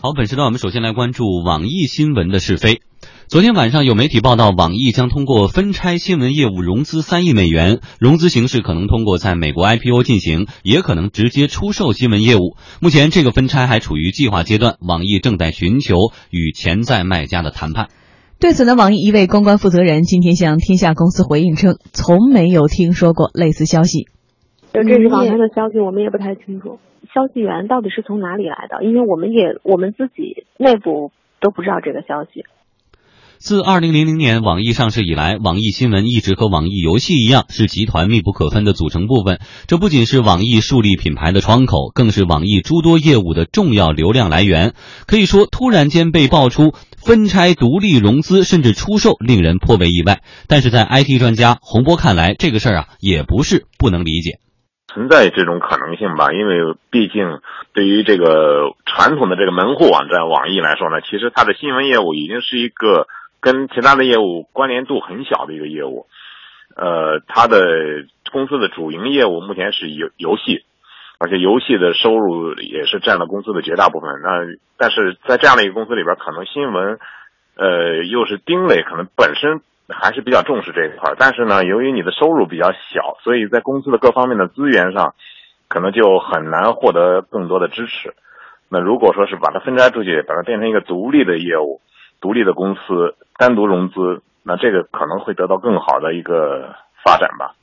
好，本时段我们首先来关注网易新闻的是非。昨天晚上有媒体报道，网易将通过分拆新闻业务融资三亿美元，融资形式可能通过在美国 IPO 进行，也可能直接出售新闻业务。目前这个分拆还处于计划阶段，网易正在寻求与潜在卖家的谈判。对此呢，网易一位公关负责人今天向天下公司回应称，从没有听说过类似消息。就这是网上的消息，我们也不太清楚。消息源到底是从哪里来的？因为我们也我们自己内部都不知道这个消息。自二零零零年网易上市以来，网易新闻一直和网易游戏一样，是集团密不可分的组成部分。这不仅是网易树立品牌的窗口，更是网易诸多业务的重要流量来源。可以说，突然间被爆出分拆、独立融资，甚至出售，令人颇为意外。但是在 IT 专家洪波看来，这个事儿啊，也不是不能理解。存在这种可能性吧，因为毕竟对于这个传统的这个门户网站网易来说呢，其实它的新闻业务已经是一个跟其他的业务关联度很小的一个业务。呃，它的公司的主营业务目前是游游戏，而且游戏的收入也是占了公司的绝大部分。那但是在这样的一个公司里边，可能新闻，呃，又是丁磊可能本身。还是比较重视这一块，但是呢，由于你的收入比较小，所以在公司的各方面的资源上，可能就很难获得更多的支持。那如果说是把它分拆出去，把它变成一个独立的业务、独立的公司，单独融资，那这个可能会得到更好的一个发展吧。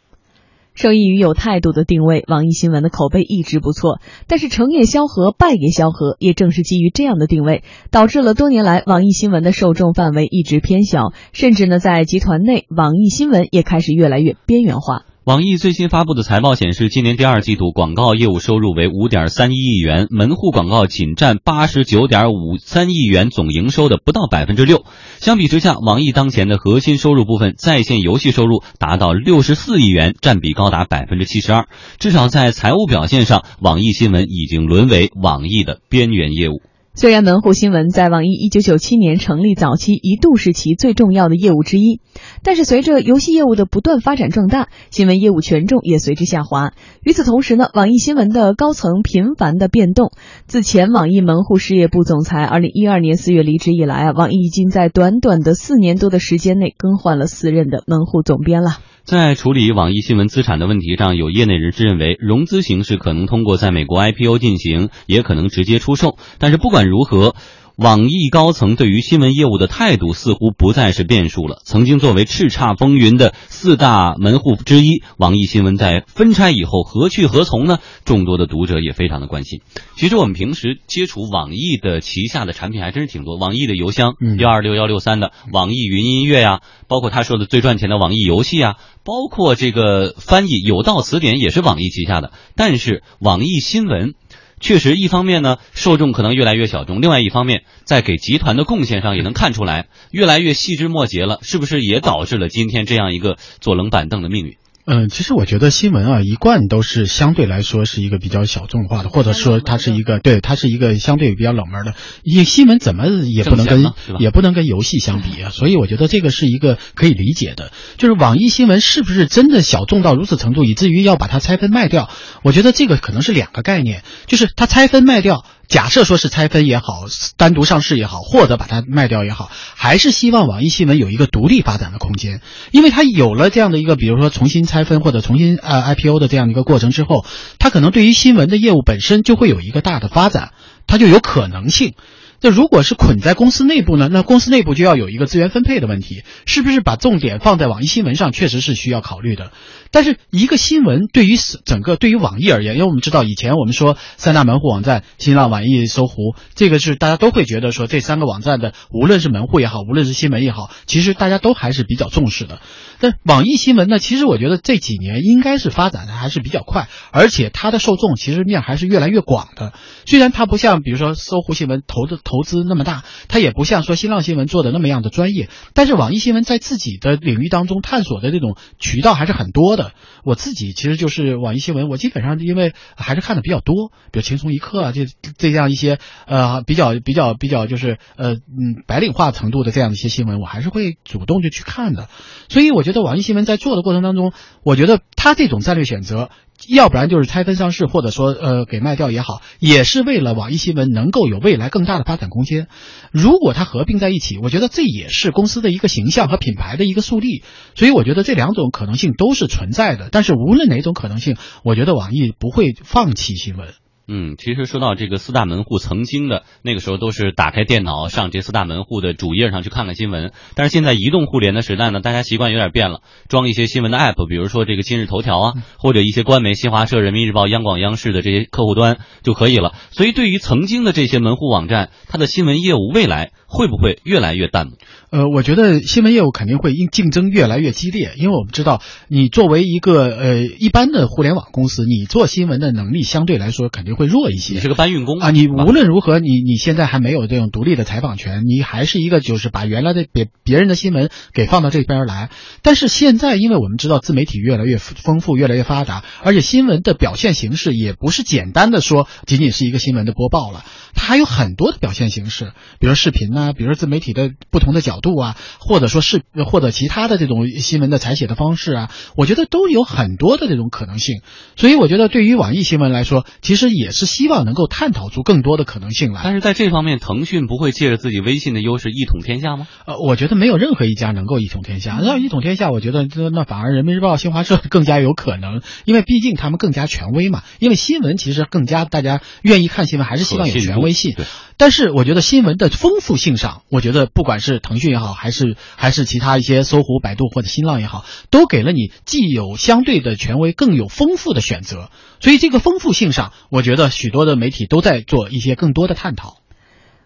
受益于有态度的定位，网易新闻的口碑一直不错。但是成也萧何，败也萧何，也正是基于这样的定位，导致了多年来网易新闻的受众范围一直偏小，甚至呢，在集团内，网易新闻也开始越来越边缘化。网易最新发布的财报显示，今年第二季度广告业务收入为五点三一亿元，门户广告仅占八十九点五三亿元总营收的不到百分之六。相比之下，网易当前的核心收入部分在线游戏收入达到六十四亿元，占比高达百分之七十二。至少在财务表现上，网易新闻已经沦为网易的边缘业务。虽然门户新闻在网易一九九七年成立早期一度是其最重要的业务之一，但是随着游戏业务的不断发展壮大，新闻业务权重也随之下滑。与此同时呢，网易新闻的高层频繁的变动。自前网易门户事业部总裁二零一二年四月离职以来啊，网易已经在短短的四年多的时间内更换了四任的门户总编了。在处理网易新闻资产的问题上，有业内人士认为，融资形式可能通过在美国 IPO 进行，也可能直接出售。但是不管如何。网易高层对于新闻业务的态度似乎不再是变数了。曾经作为叱咤风云的四大门户之一，网易新闻在分拆以后何去何从呢？众多的读者也非常的关心。其实我们平时接触网易的旗下的产品还真是挺多，网易的邮箱幺二六幺六三的，网易云音乐呀，包括他说的最赚钱的网易游戏啊，包括这个翻译有道词典也是网易旗下的。但是网易新闻。确实，一方面呢，受众可能越来越小众；另外一方面，在给集团的贡献上也能看出来，越来越细枝末节了，是不是也导致了今天这样一个坐冷板凳的命运？嗯，其实我觉得新闻啊，一贯都是相对来说是一个比较小众化的，或者说它是一个对它是一个相对比较冷门的。因为新闻怎么也不能跟也不能跟游戏相比啊，所以我觉得这个是一个可以理解的。就是网易新闻是不是真的小众到如此程度，以至于要把它拆分卖掉？我觉得这个可能是两个概念，就是它拆分卖掉。假设说是拆分也好，单独上市也好，或者把它卖掉也好，还是希望网易新闻有一个独立发展的空间，因为它有了这样的一个，比如说重新拆分或者重新呃 IPO 的这样的一个过程之后，它可能对于新闻的业务本身就会有一个大的发展，它就有可能性。那如果是捆在公司内部呢？那公司内部就要有一个资源分配的问题，是不是把重点放在网易新闻上，确实是需要考虑的。但是一个新闻对于整个对于网易而言，因为我们知道以前我们说三大门户网站新浪、网易、搜狐，这个是大家都会觉得说这三个网站的无论是门户也好，无论是新闻也好，其实大家都还是比较重视的。但网易新闻呢，其实我觉得这几年应该是发展的还是比较快，而且它的受众其实面还是越来越广的。虽然它不像比如说搜狐新闻投的投资那么大，它也不像说新浪新闻做的那么样的专业，但是网易新闻在自己的领域当中探索的这种渠道还是很多的。我自己其实就是网易新闻，我基本上因为还是看的比较多，比如轻松一刻啊，这这样一些呃比较比较比较就是呃嗯白领化程度的这样的一些新闻，我还是会主动就去看的。所以我觉得网易新闻在做的过程当中，我觉得他这种战略选择要不然就是拆分上市，或者说呃给卖掉也好，也是为了网易新闻能够有未来更大的发展空间。如果它合并在一起，我觉得这也是公司的一个形象和品牌的一个树立。所以我觉得这两种可能性都是存在的。但是无论哪种可能性，我觉得网易不会放弃新闻。嗯，其实说到这个四大门户，曾经的那个时候都是打开电脑上这四大门户的主页上去看看新闻。但是现在移动互联的时代呢，大家习惯有点变了，装一些新闻的 app，比如说这个今日头条啊，或者一些官媒新华社、人民日报、央广、央视的这些客户端就可以了。所以对于曾经的这些门户网站，它的新闻业务未来会不会越来越淡？呃，我觉得新闻业务肯定会因竞争越来越激烈，因为我们知道，你作为一个呃一般的互联网公司，你做新闻的能力相对来说肯定会弱一些。你是个搬运工啊，你无论如何，你你现在还没有这种独立的采访权，你还是一个就是把原来的别别人的新闻给放到这边来。但是现在，因为我们知道自媒体越来越丰富，越来越发达，而且新闻的表现形式也不是简单的说仅仅是一个新闻的播报了，它还有很多的表现形式，比如视频呐，比如自媒体的不同的角度啊。或者说是或者其他的这种新闻的采写的方式啊，我觉得都有很多的这种可能性。所以我觉得对于网易新闻来说，其实也是希望能够探讨出更多的可能性来。但是在这方面，腾讯不会借着自己微信的优势一统天下吗？呃，我觉得没有任何一家能够一统天下。要一统天下，我觉得那反而人民日报、新华社更加有可能，因为毕竟他们更加权威嘛。因为新闻其实更加大家愿意看新闻，还是希望有权威性。但是我觉得新闻的丰富性上，我觉得不管是腾讯也好，还是还是其他一些搜狐、百度或者新浪也好，都给了你既有相对的权威，更有丰富的选择。所以这个丰富性上，我觉得许多的媒体都在做一些更多的探讨。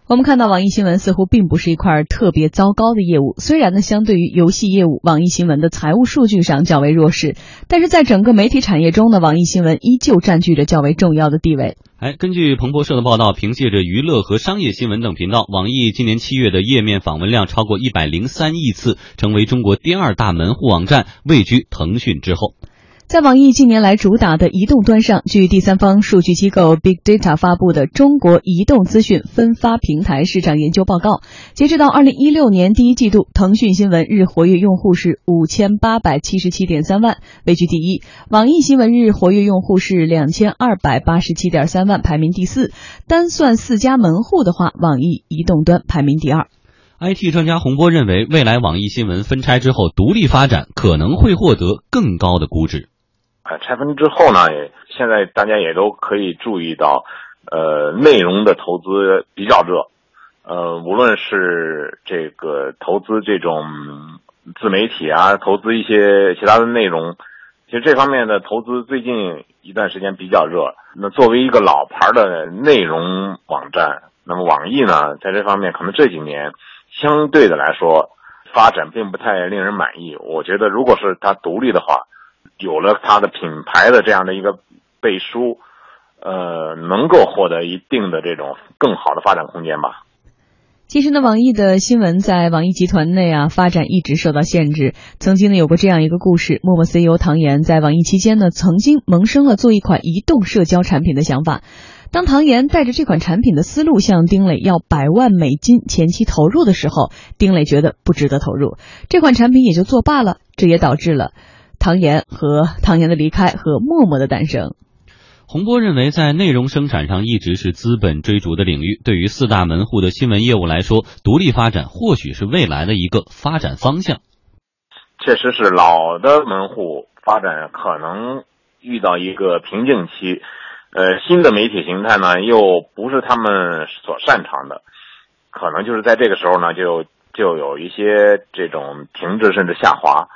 我们看到网易新闻似乎并不是一块特别糟糕的业务，虽然呢，相对于游戏业务，网易新闻的财务数据上较为弱势，但是在整个媒体产业中呢，网易新闻依旧占据着较为重要的地位。哎，根据彭博社的报道，凭借着娱乐和商业新闻等频道，网易今年七月的页面访问量超过一百零三亿次，成为中国第二大门户网站，位居腾讯之后。在网易近年来主打的移动端上，据第三方数据机构 Big Data 发布的《中国移动资讯分发平台市场研究报告》，截止到二零一六年第一季度，腾讯新闻日活跃用户是五千八百七十七点三万，位居第一；网易新闻日活跃用户是两千二百八十七点三万，排名第四。单算四家门户的话，网易移动端排名第二。IT 专家洪波认为，未来网易新闻分拆之后独立发展，可能会获得更高的估值。拆分之后呢，现在大家也都可以注意到，呃，内容的投资比较热，呃，无论是这个投资这种自媒体啊，投资一些其他的内容，其实这方面的投资最近一段时间比较热。那作为一个老牌的内容网站，那么网易呢，在这方面可能这几年相对的来说发展并不太令人满意。我觉得，如果是它独立的话。有了它的品牌的这样的一个背书，呃，能够获得一定的这种更好的发展空间吧。其实呢，网易的新闻在网易集团内啊发展一直受到限制。曾经呢有过这样一个故事：陌陌 CEO 唐岩在网易期间呢，曾经萌生了做一款移动社交产品的想法。当唐岩带着这款产品的思路向丁磊要百万美金前期投入的时候，丁磊觉得不值得投入，这款产品也就作罢了。这也导致了。唐岩和唐岩的离开和默默的诞生。洪波认为，在内容生产上一直是资本追逐的领域。对于四大门户的新闻业务来说，独立发展或许是未来的一个发展方向。确实是老的门户发展可能遇到一个瓶颈期，呃，新的媒体形态呢又不是他们所擅长的，可能就是在这个时候呢就就有一些这种停滞甚至下滑。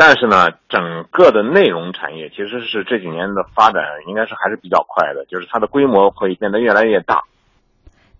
但是呢，整个的内容产业其实是这几年的发展应该是还是比较快的，就是它的规模会变得越来越大。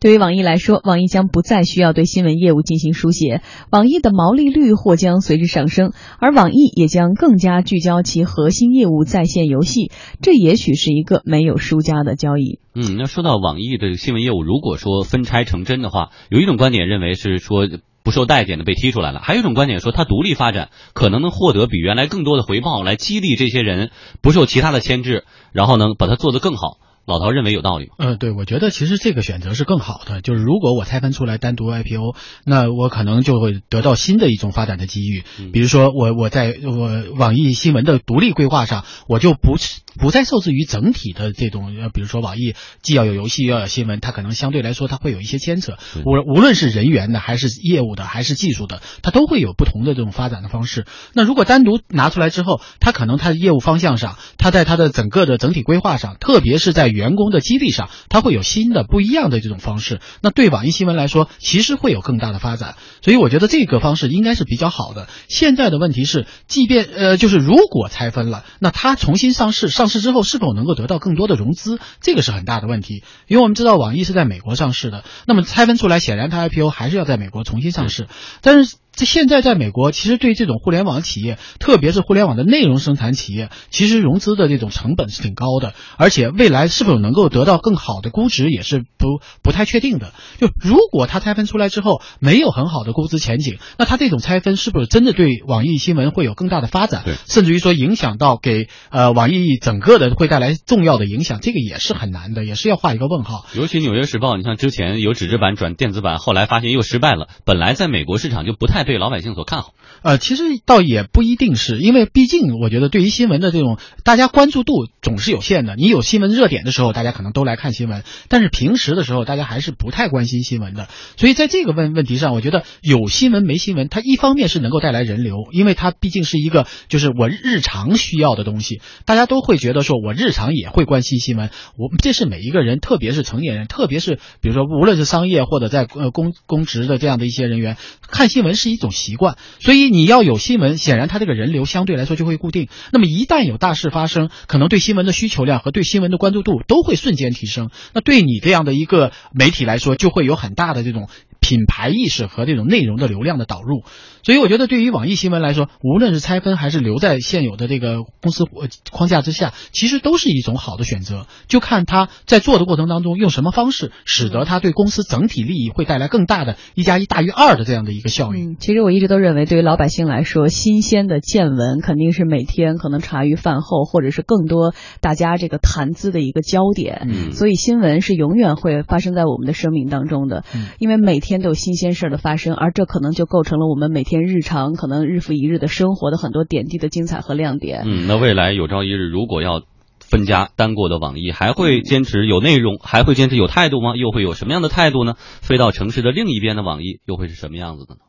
对于网易来说，网易将不再需要对新闻业务进行书写，网易的毛利率或将随之上升，而网易也将更加聚焦其核心业务在线游戏，这也许是一个没有输家的交易。嗯，那说到网易的新闻业务，如果说分拆成真的话，有一种观点认为是说。不受待见的被踢出来了，还有一种观点说，他独立发展可能能获得比原来更多的回报，来激励这些人不受其他的牵制，然后能把它做得更好，老陶认为有道理吗？呃，对，我觉得其实这个选择是更好的。就是如果我拆分出来单独 IPO，那我可能就会得到新的一种发展的机遇。比如说，我我在我网易新闻的独立规划上，我就不不再受制于整体的这种，呃，比如说网易既要有游戏，又要有新闻，它可能相对来说它会有一些牵扯。无无论是人员的，还是业务的，还是技术的，它都会有不同的这种发展的方式。那如果单独拿出来之后，它可能它的业务方向上，它在它的整个的整体规划上，特别是在员工的激励上，它会有新的不一样的这种方式。那对网易新闻来说，其实会有更大的发展。所以我觉得这个方式应该是比较好的。现在的问题是，即便呃，就是如果拆分了，那它重新上市，上市之后是否能够得到更多的融资，这个是很大的问题。因为我们知道网易是在美国上市的，那么拆分出来，显然它 IPO 还是要在美国重新上市，但是。这现在在美国，其实对这种互联网企业，特别是互联网的内容生产企业，其实融资的这种成本是挺高的，而且未来是否能够得到更好的估值，也是不不太确定的。就如果它拆分出来之后没有很好的估值前景，那它这种拆分是不是真的对网易新闻会有更大的发展？甚至于说影响到给呃网易整个的会带来重要的影响，这个也是很难的，也是要画一个问号。尤其《纽约时报》，你像之前有纸质版转电子版，后来发现又失败了，本来在美国市场就不太。对老百姓所看好，呃，其实倒也不一定是因为，毕竟我觉得对于新闻的这种大家关注度总是有限的。你有新闻热点的时候，大家可能都来看新闻，但是平时的时候，大家还是不太关心新闻的。所以在这个问问题上，我觉得有新闻没新闻，它一方面是能够带来人流，因为它毕竟是一个就是我日常需要的东西，大家都会觉得说我日常也会关心新闻。我这是每一个人，特别是成年人，特别是比如说无论是商业或者在呃公公职的这样的一些人员，看新闻是一。一种习惯，所以你要有新闻，显然他这个人流相对来说就会固定。那么一旦有大事发生，可能对新闻的需求量和对新闻的关注度都会瞬间提升。那对你这样的一个媒体来说，就会有很大的这种。品牌意识和这种内容的流量的导入，所以我觉得对于网易新闻来说，无论是拆分还是留在现有的这个公司框架之下，其实都是一种好的选择。就看他在做的过程当中用什么方式，使得他对公司整体利益会带来更大的一加一大于二的这样的一个效应。其实我一直都认为，对于老百姓来说，新鲜的见闻肯定是每天可能茶余饭后或者是更多大家这个谈资的一个焦点。嗯，所以新闻是永远会发生在我们的生命当中的，因为每天。天都有新鲜事儿的发生，而这可能就构成了我们每天日常可能日复一日的生活的很多点滴的精彩和亮点。嗯，那未来有朝一日如果要分家单过的网易，还会坚持有内容，还会坚持有态度吗？又会有什么样的态度呢？飞到城市的另一边的网易又会是什么样子的呢？